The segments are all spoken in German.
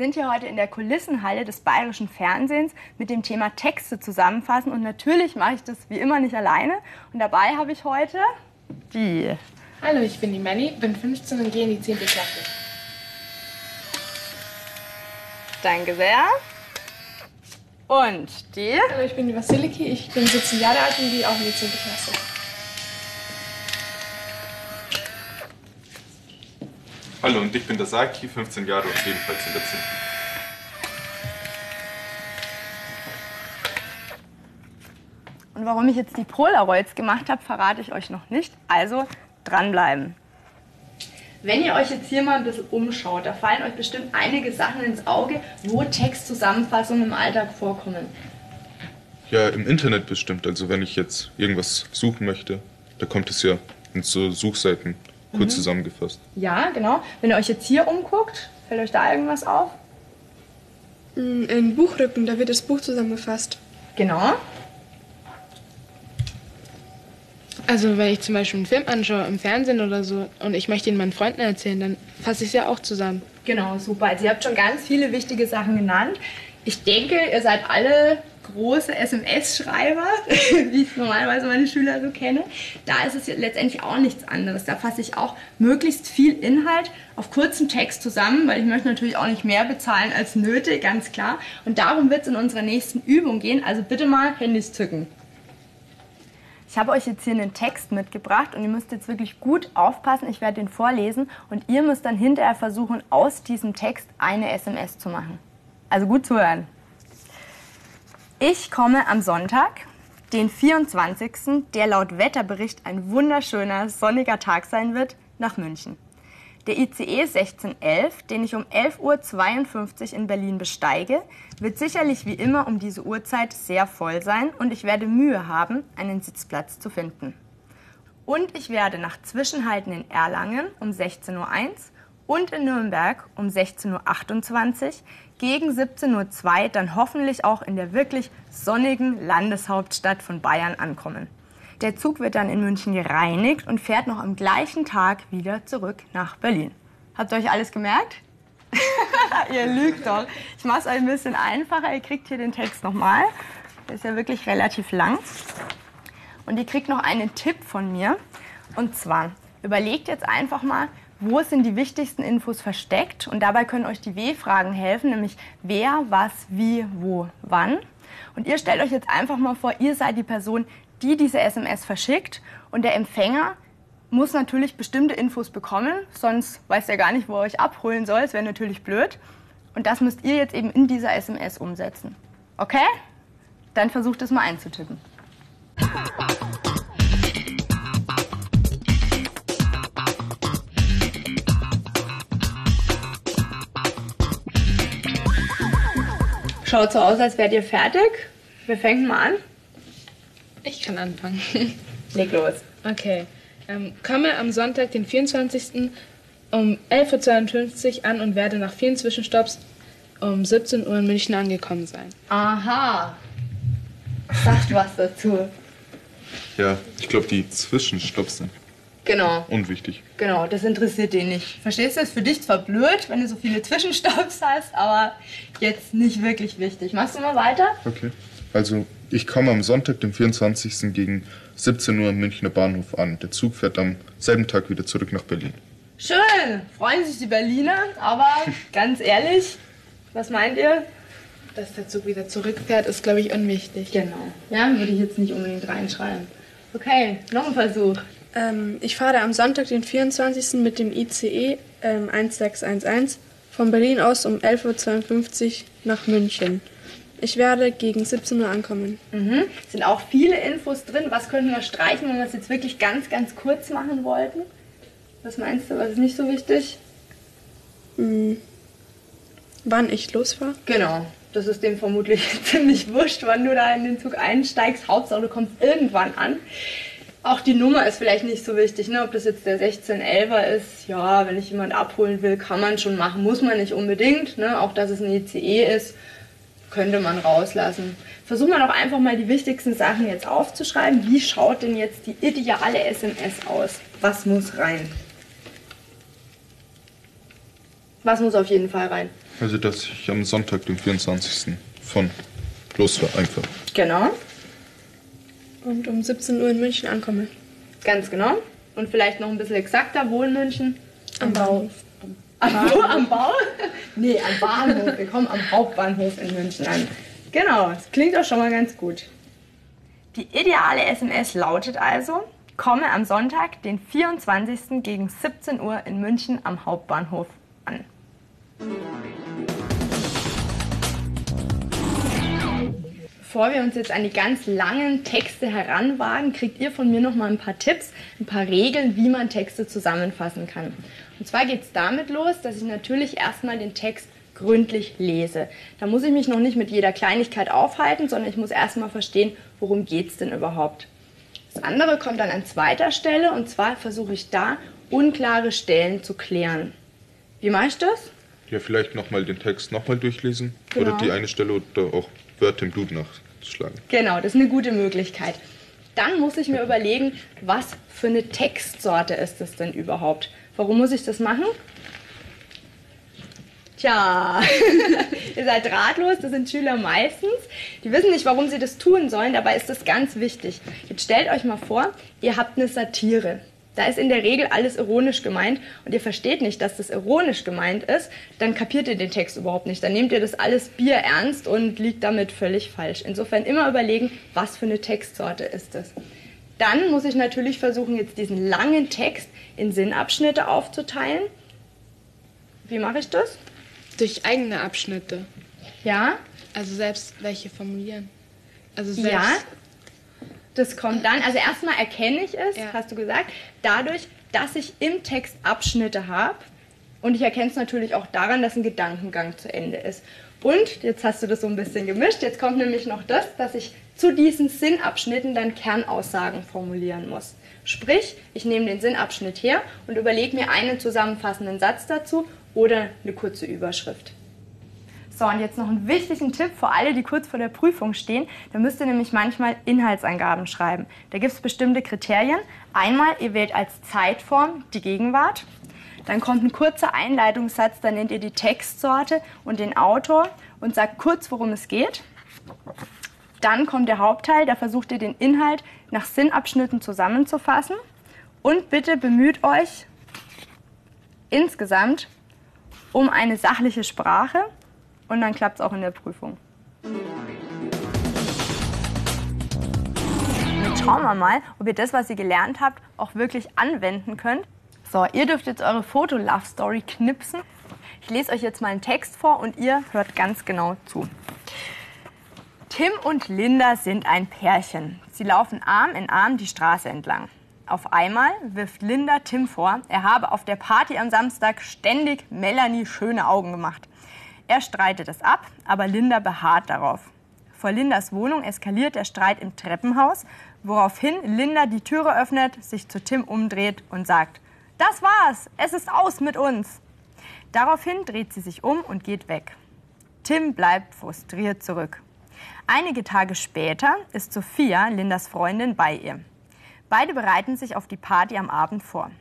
sind hier heute in der Kulissenhalle des Bayerischen Fernsehens mit dem Thema Texte zusammenfassen. Und natürlich mache ich das wie immer nicht alleine. Und dabei habe ich heute die. Hallo, ich bin die Manny, bin 15 und gehe in die 10. Klasse. Danke sehr. Und die. Hallo, ich bin die Vasiliki, ich bin 17 Jahre alt und gehe auch in die 10. Klasse. Hallo, und ich bin der Saki, 15 Jahre und ebenfalls in der 10. Und warum ich jetzt die Polaroids gemacht habe, verrate ich euch noch nicht. Also dranbleiben. Wenn ihr euch jetzt hier mal ein bisschen umschaut, da fallen euch bestimmt einige Sachen ins Auge, wo Textzusammenfassungen im Alltag vorkommen. Ja, im Internet bestimmt. Also wenn ich jetzt irgendwas suchen möchte, da kommt es ja in so Suchseiten kurz zusammengefasst. Ja, genau. Wenn ihr euch jetzt hier umguckt, fällt euch da irgendwas auf? Mm, In Buchrücken, da wird das Buch zusammengefasst. Genau. Also wenn ich zum Beispiel einen Film anschaue im Fernsehen oder so und ich möchte ihn meinen Freunden erzählen, dann fasse ich es ja auch zusammen. Genau, super. Also ihr habt schon ganz viele wichtige Sachen genannt. Ich denke, ihr seid alle große SMS-Schreiber, wie ich normalerweise meine Schüler so kenne. Da ist es letztendlich auch nichts anderes. Da fasse ich auch möglichst viel Inhalt auf kurzen Text zusammen, weil ich möchte natürlich auch nicht mehr bezahlen als nötig, ganz klar. Und darum wird es in unserer nächsten Übung gehen. Also bitte mal Handys zücken. Ich habe euch jetzt hier einen Text mitgebracht und ihr müsst jetzt wirklich gut aufpassen. Ich werde den vorlesen und ihr müsst dann hinterher versuchen, aus diesem Text eine SMS zu machen. Also gut zuhören. Ich komme am Sonntag, den 24., der laut Wetterbericht ein wunderschöner sonniger Tag sein wird, nach München. Der ICE 1611, den ich um 11.52 Uhr in Berlin besteige, wird sicherlich wie immer um diese Uhrzeit sehr voll sein und ich werde Mühe haben, einen Sitzplatz zu finden. Und ich werde nach Zwischenhalten in Erlangen um 16.01 Uhr und in Nürnberg um 16.28 Uhr gegen 17.02 Uhr dann hoffentlich auch in der wirklich sonnigen Landeshauptstadt von Bayern ankommen. Der Zug wird dann in München gereinigt und fährt noch am gleichen Tag wieder zurück nach Berlin. Habt ihr euch alles gemerkt? ihr lügt doch. Ich mache es ein bisschen einfacher. Ihr kriegt hier den Text nochmal. Der ist ja wirklich relativ lang. Und ihr kriegt noch einen Tipp von mir. Und zwar, überlegt jetzt einfach mal, wo sind die wichtigsten Infos versteckt? Und dabei können euch die W-Fragen helfen, nämlich wer, was, wie, wo, wann. Und ihr stellt euch jetzt einfach mal vor, ihr seid die Person, die diese SMS verschickt und der Empfänger muss natürlich bestimmte Infos bekommen, sonst weiß er gar nicht, wo er euch abholen soll. Es wäre natürlich blöd. Und das müsst ihr jetzt eben in dieser SMS umsetzen. Okay? Dann versucht es mal einzutippen. Schaut so aus, als wärt ihr fertig. Wir fangen mal an. Ich kann anfangen. Leg los. Okay. Ähm, komme am Sonntag, den 24. um 11.52 Uhr an und werde nach vielen Zwischenstopps um 17 Uhr in München angekommen sein. Aha. Sagt was dazu. Ja, ich glaube, die Zwischenstopps sind Genau, unwichtig. genau, das interessiert den nicht. Verstehst du, ist für dich zwar blöd, wenn du so viele Zwischenstopps hast, aber jetzt nicht wirklich wichtig. Machst du mal weiter? Okay. Also, ich komme am Sonntag, den 24. gegen 17 Uhr am Münchner Bahnhof an. Der Zug fährt am selben Tag wieder zurück nach Berlin. Schön, freuen sich die Berliner, aber ganz ehrlich, was meint ihr? Dass der Zug wieder zurückfährt, ist, glaube ich, unwichtig. Genau, ja, würde ich jetzt nicht unbedingt reinschreiben. Okay, noch ein Versuch. Ähm, ich fahre am Sonntag, den 24. mit dem ICE ähm, 1611 von Berlin aus um 11.52 Uhr nach München. Ich werde gegen 17 Uhr ankommen. Mhm. Sind auch viele Infos drin. Was könnten wir streichen, wenn wir es jetzt wirklich ganz, ganz kurz machen wollten? Was meinst du, was ist nicht so wichtig? Hm. Wann ich losfahre? Genau. Das ist dem vermutlich ziemlich wurscht, wann du da in den Zug einsteigst. Hauptsache, du kommst irgendwann an. Auch die Nummer ist vielleicht nicht so wichtig, ne? ob das jetzt der 1611er ist. Ja, wenn ich jemand abholen will, kann man schon machen, muss man nicht unbedingt. Ne? Auch dass es ein ICE ist, könnte man rauslassen. Versuchen wir doch einfach mal die wichtigsten Sachen jetzt aufzuschreiben. Wie schaut denn jetzt die ideale SMS aus? Was muss rein? Was muss auf jeden Fall rein? Also, dass ich am Sonntag, den 24. von losfahre einfach. Genau. Und um 17 Uhr in München ankomme. Ganz genau. Und vielleicht noch ein bisschen exakter, wo in München? Am Bahnhof. Am, wo, am Bau? Nee, am Bahnhof. Wir kommen am Hauptbahnhof in München an. Genau, das klingt auch schon mal ganz gut. Die ideale SMS lautet also, komme am Sonntag, den 24. gegen 17 Uhr in München am Hauptbahnhof an. Bevor wir uns jetzt an die ganz langen Texte heranwagen, kriegt ihr von mir noch mal ein paar Tipps, ein paar Regeln, wie man Texte zusammenfassen kann. Und zwar geht es damit los, dass ich natürlich erstmal den Text gründlich lese. Da muss ich mich noch nicht mit jeder Kleinigkeit aufhalten, sondern ich muss erstmal verstehen, worum geht es denn überhaupt. Das andere kommt dann an zweiter Stelle und zwar versuche ich da unklare Stellen zu klären. Wie mache ich das? Ja, vielleicht nochmal den Text nochmal durchlesen. Genau. Oder die eine Stelle oder auch Wörter im Blut nachschlagen. Genau, das ist eine gute Möglichkeit. Dann muss ich mir überlegen, was für eine Textsorte ist das denn überhaupt? Warum muss ich das machen? Tja, ihr seid ratlos, das sind Schüler meistens. Die wissen nicht, warum sie das tun sollen, dabei ist das ganz wichtig. Jetzt stellt euch mal vor, ihr habt eine Satire. Da ist in der Regel alles ironisch gemeint und ihr versteht nicht, dass das ironisch gemeint ist, dann kapiert ihr den Text überhaupt nicht. Dann nehmt ihr das alles Bier ernst und liegt damit völlig falsch. Insofern immer überlegen, was für eine Textsorte ist das. Dann muss ich natürlich versuchen, jetzt diesen langen Text in Sinnabschnitte aufzuteilen. Wie mache ich das? Durch eigene Abschnitte. Ja, Also selbst welche formulieren. Also selbst. ja. Das kommt dann, also erstmal erkenne ich es, Ja. hast du gesagt, dadurch, dass ich im Text Abschnitte habe. Und ich erkenne es natürlich auch daran, dass ein Gedankengang zu Ende ist. Und jetzt hast du das so ein bisschen gemischt. Jetzt kommt nämlich noch das, dass ich zu diesen Sinnabschnitten dann Kernaussagen formulieren muss. Sprich, ich nehme den Sinnabschnitt her und überlege mir einen zusammenfassenden Satz dazu oder eine kurze Überschrift. So, und jetzt noch einen wichtigen Tipp für alle, die kurz vor der Prüfung stehen. Da müsst ihr nämlich manchmal Inhaltsangaben schreiben. Da gibt es bestimmte Kriterien. Einmal, ihr wählt als Zeitform die Gegenwart. Dann kommt ein kurzer Einleitungssatz, da nennt ihr die Textsorte und den Autor und sagt kurz, worum es geht. Dann kommt der Hauptteil, da versucht ihr den Inhalt nach Sinnabschnitten zusammenzufassen. Und bitte bemüht euch insgesamt um eine sachliche Sprache und dann klappt es auch in der Prüfung. Jetzt schauen wir mal, ob ihr das, was ihr gelernt habt, auch wirklich anwenden könnt. So, ihr dürft jetzt eure Foto-Love-Story knipsen. Ich lese euch jetzt mal einen Text vor und ihr hört ganz genau zu. Tim und Linda sind ein Pärchen. Sie laufen Arm in Arm die Straße entlang. Auf einmal wirft Linda Tim vor, er habe auf der Party am Samstag ständig Melanie schöne Augen gemacht. Er streitet es ab, aber Linda beharrt darauf. Vor Lindas Wohnung eskaliert der Streit im Treppenhaus, woraufhin Linda die Türe öffnet, sich zu Tim umdreht und sagt, das war's, es ist aus mit uns. Daraufhin dreht sie sich um und geht weg. Tim bleibt frustriert zurück. Einige Tage später ist Sophia, Lindas Freundin, bei ihr. Beide bereiten sich auf die Party am Abend vor.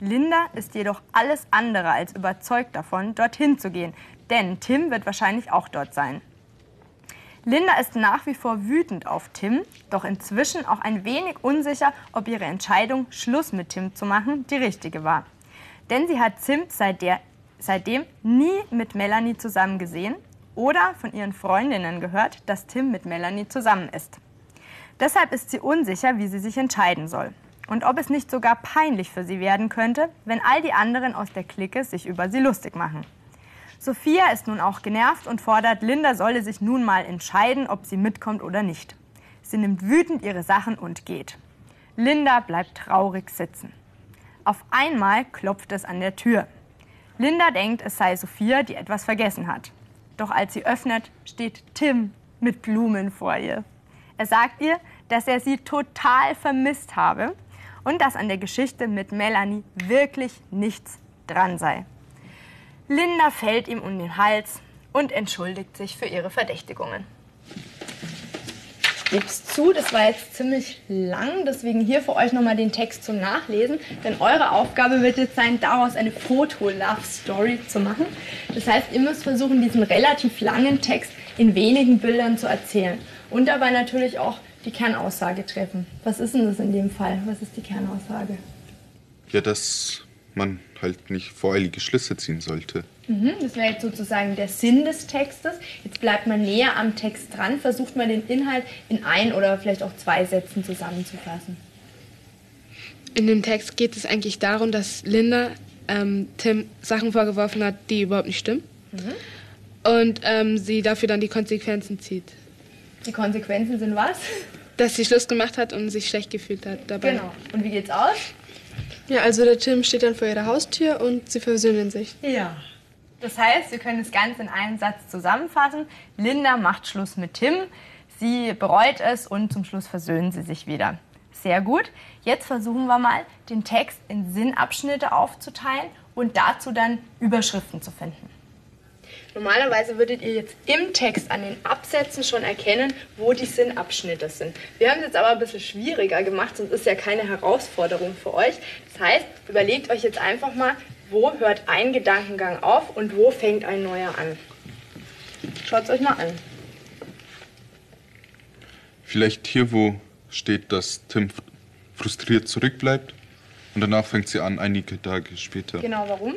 Linda ist jedoch alles andere als überzeugt davon, dorthin zu gehen, denn Tim wird wahrscheinlich auch dort sein. Linda ist nach wie vor wütend auf Tim, doch inzwischen auch ein wenig unsicher, ob ihre Entscheidung, Schluss mit Tim zu machen, die richtige war. Denn sie hat Tim seit der, seitdem nie mit Melanie zusammen gesehen oder von ihren Freundinnen gehört, dass Tim mit Melanie zusammen ist. Deshalb ist sie unsicher, wie sie sich entscheiden soll. Und ob es nicht sogar peinlich für sie werden könnte, wenn all die anderen aus der Clique sich über sie lustig machen. Sophia ist nun auch genervt und fordert, Linda solle sich nun mal entscheiden, ob sie mitkommt oder nicht. Sie nimmt wütend ihre Sachen und geht. Linda bleibt traurig sitzen. Auf einmal klopft es an der Tür. Linda denkt, es sei Sophia, die etwas vergessen hat. Doch als sie öffnet, steht Tim mit Blumen vor ihr. Er sagt ihr, dass er sie total vermisst habe und dass an der Geschichte mit Melanie wirklich nichts dran sei. Linda fällt ihm um den Hals und entschuldigt sich für ihre Verdächtigungen. geb's zu, das war jetzt ziemlich lang, deswegen hier für euch nochmal den Text zum Nachlesen. Denn eure Aufgabe wird jetzt sein, daraus eine Foto-Love-Story zu machen. Das heißt, ihr müsst versuchen, diesen relativ langen Text in wenigen Bildern zu erzählen. Und dabei natürlich auch die Kernaussage treffen. Was ist denn das in dem Fall? Was ist die Kernaussage? Ja, dass man halt nicht voreilige Schlüsse ziehen sollte. Mhm, das wäre jetzt sozusagen der Sinn des Textes. Jetzt bleibt man näher am Text dran, versucht man den Inhalt in ein oder vielleicht auch zwei Sätzen zusammenzufassen. In dem Text geht es eigentlich darum, dass Linda ähm, Tim Sachen vorgeworfen hat, die überhaupt nicht stimmen. Mhm. Und ähm, sie dafür dann die Konsequenzen zieht. Die Konsequenzen sind was? Dass sie Schluss gemacht hat und sich schlecht gefühlt hat dabei. Genau. Und wie geht's aus? Ja, also der Tim steht dann vor ihrer Haustür und sie versöhnen sich. Ja. Das heißt, wir können das Ganze in einem Satz zusammenfassen. Linda macht Schluss mit Tim, sie bereut es und zum Schluss versöhnen sie sich wieder. Sehr gut. Jetzt versuchen wir mal, den Text in Sinnabschnitte aufzuteilen und dazu dann Überschriften zu finden. Normalerweise würdet ihr jetzt im Text an den Absätzen schon erkennen, wo die Sinnabschnitte sind. Wir haben es jetzt aber ein bisschen schwieriger gemacht, sonst ist ja keine Herausforderung für euch. Das heißt, überlegt euch jetzt einfach mal, wo hört ein Gedankengang auf und wo fängt ein neuer an. Schaut es euch mal an. Vielleicht hier, wo steht, dass Tim frustriert zurückbleibt und danach fängt sie an, einige Tage später. Genau, warum?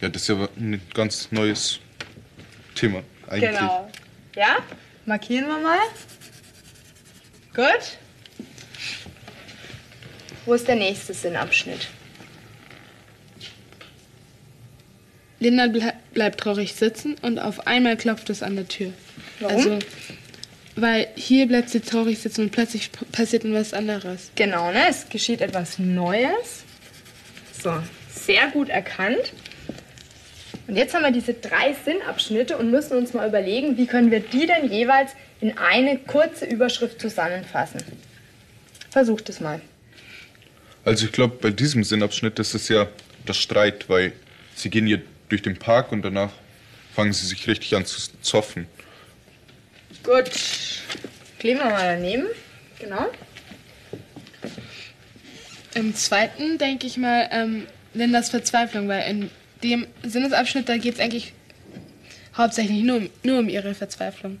Ja, das ist ja ein ganz neues Thema eigentlich. Genau. Ja? Markieren wir mal. Gut. Wo ist der nächste Sinnabschnitt? Linda ble bleibt traurig sitzen und auf einmal klopft es an der Tür. Warum? Also, weil hier bleibt sie traurig sitzen und plötzlich passiert etwas anderes. Genau, ne? Es geschieht etwas Neues. So, sehr gut erkannt. Und jetzt haben wir diese drei Sinnabschnitte und müssen uns mal überlegen, wie können wir die denn jeweils in eine kurze Überschrift zusammenfassen. Versucht es mal. Also ich glaube, bei diesem Sinnabschnitt ist es ja der Streit, weil sie gehen hier durch den Park und danach fangen sie sich richtig an zu zoffen. Gut. Kleben wir mal daneben. Genau. Im zweiten denke ich mal ähm, Lindas Verzweiflung, weil in dem Sinnesabschnitt, da geht es eigentlich hauptsächlich nur, um- nur um ihre Verzweiflung.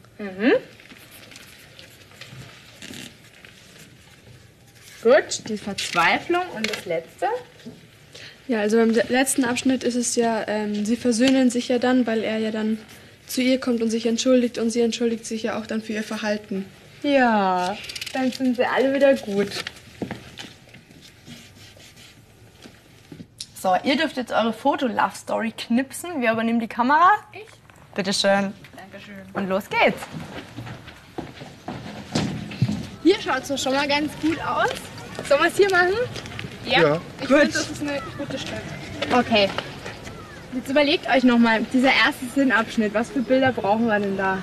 Gut, die Verzweiflung und das letzte. Ja, also beim letzten Abschnitt ist es ja, ähm, sie versöhnen sich ja dann, weil er ja dann zu ihr kommt und sich entschuldigt und sie entschuldigt sich ja auch dann für ihr Verhalten. Ja, dann sind sie alle wieder gut. So, ihr dürft jetzt eure Foto-Love-Story knipsen. Wer übernimmt die Kamera? Ich. Bitteschön. Dankeschön. Und los geht's. Hier schaut es schon mal ganz gut aus. Sollen wir es hier machen? Ja. Ich finde, das ist eine gute Stelle. Okay. Jetzt überlegt euch nochmal, dieser erste Sinnabschnitt, was für Bilder brauchen wir denn da?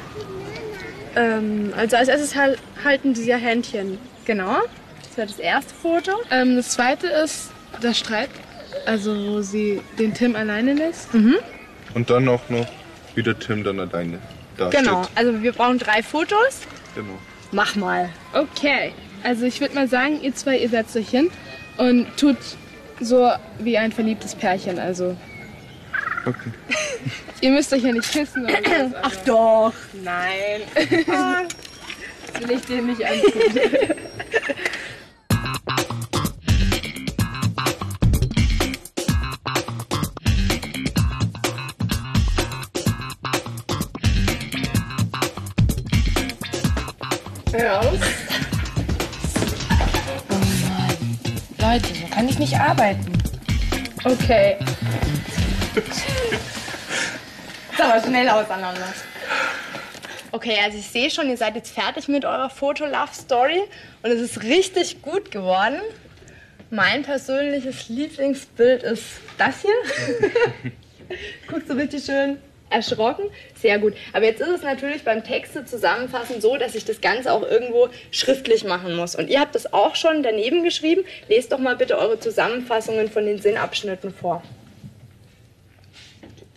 Ähm, also als erstes hal halten sie ja Händchen. Genau. Das war das erste Foto. Ähm, das zweite ist der Streit, also wo sie den Tim alleine lässt. Und dann auch noch, wie der Tim dann alleine da Genau. steht. Also wir brauchen drei Fotos. Genau. Mach mal. Okay, also ich würde mal sagen, ihr zwei, ihr setzt euch hin und tut so wie ein verliebtes Pärchen. Also Okay. ihr müsst euch ja nicht küssen oder so. Ach doch. Nein. das will ich dir nicht antun. Leute, so kann ich nicht arbeiten. Okay. So, schnell auseinander. Okay, also ich sehe schon, ihr seid jetzt fertig mit eurer Foto-Love-Story und es ist richtig gut geworden. Mein persönliches Lieblingsbild ist das hier. Guckst du richtig schön erschrocken? Sehr gut. Aber jetzt ist es natürlich beim Texte zusammenfassen so, dass ich das Ganze auch irgendwo schriftlich machen muss. Und ihr habt das auch schon daneben geschrieben. Lest doch mal bitte eure Zusammenfassungen von den Sinnabschnitten vor.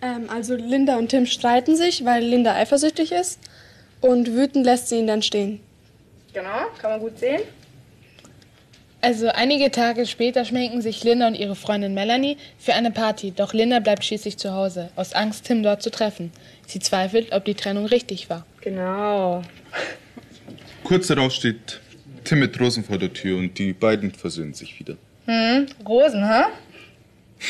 Ähm, also Linda und Tim streiten sich, weil Linda eifersüchtig ist und wütend lässt sie ihn dann stehen. Genau, kann man gut sehen. Also einige Tage später schminken sich Linda und ihre Freundin Melanie für eine Party, doch Linda bleibt schließlich zu Hause, aus Angst, Tim dort zu treffen. Sie zweifelt, ob die Trennung richtig war. Genau. Kurz darauf steht Tim mit Rosen vor der Tür und die beiden versöhnen sich wieder. Hm, Rosen, hä?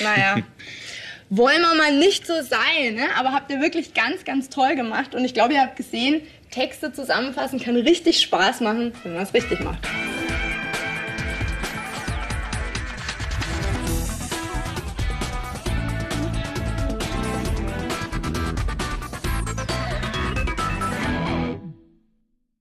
Naja. Wollen wir mal nicht so sein, ne? Aber habt ihr wirklich ganz, ganz toll gemacht. Und ich glaube, ihr habt gesehen, Texte zusammenfassen kann richtig Spaß machen, wenn man es richtig macht.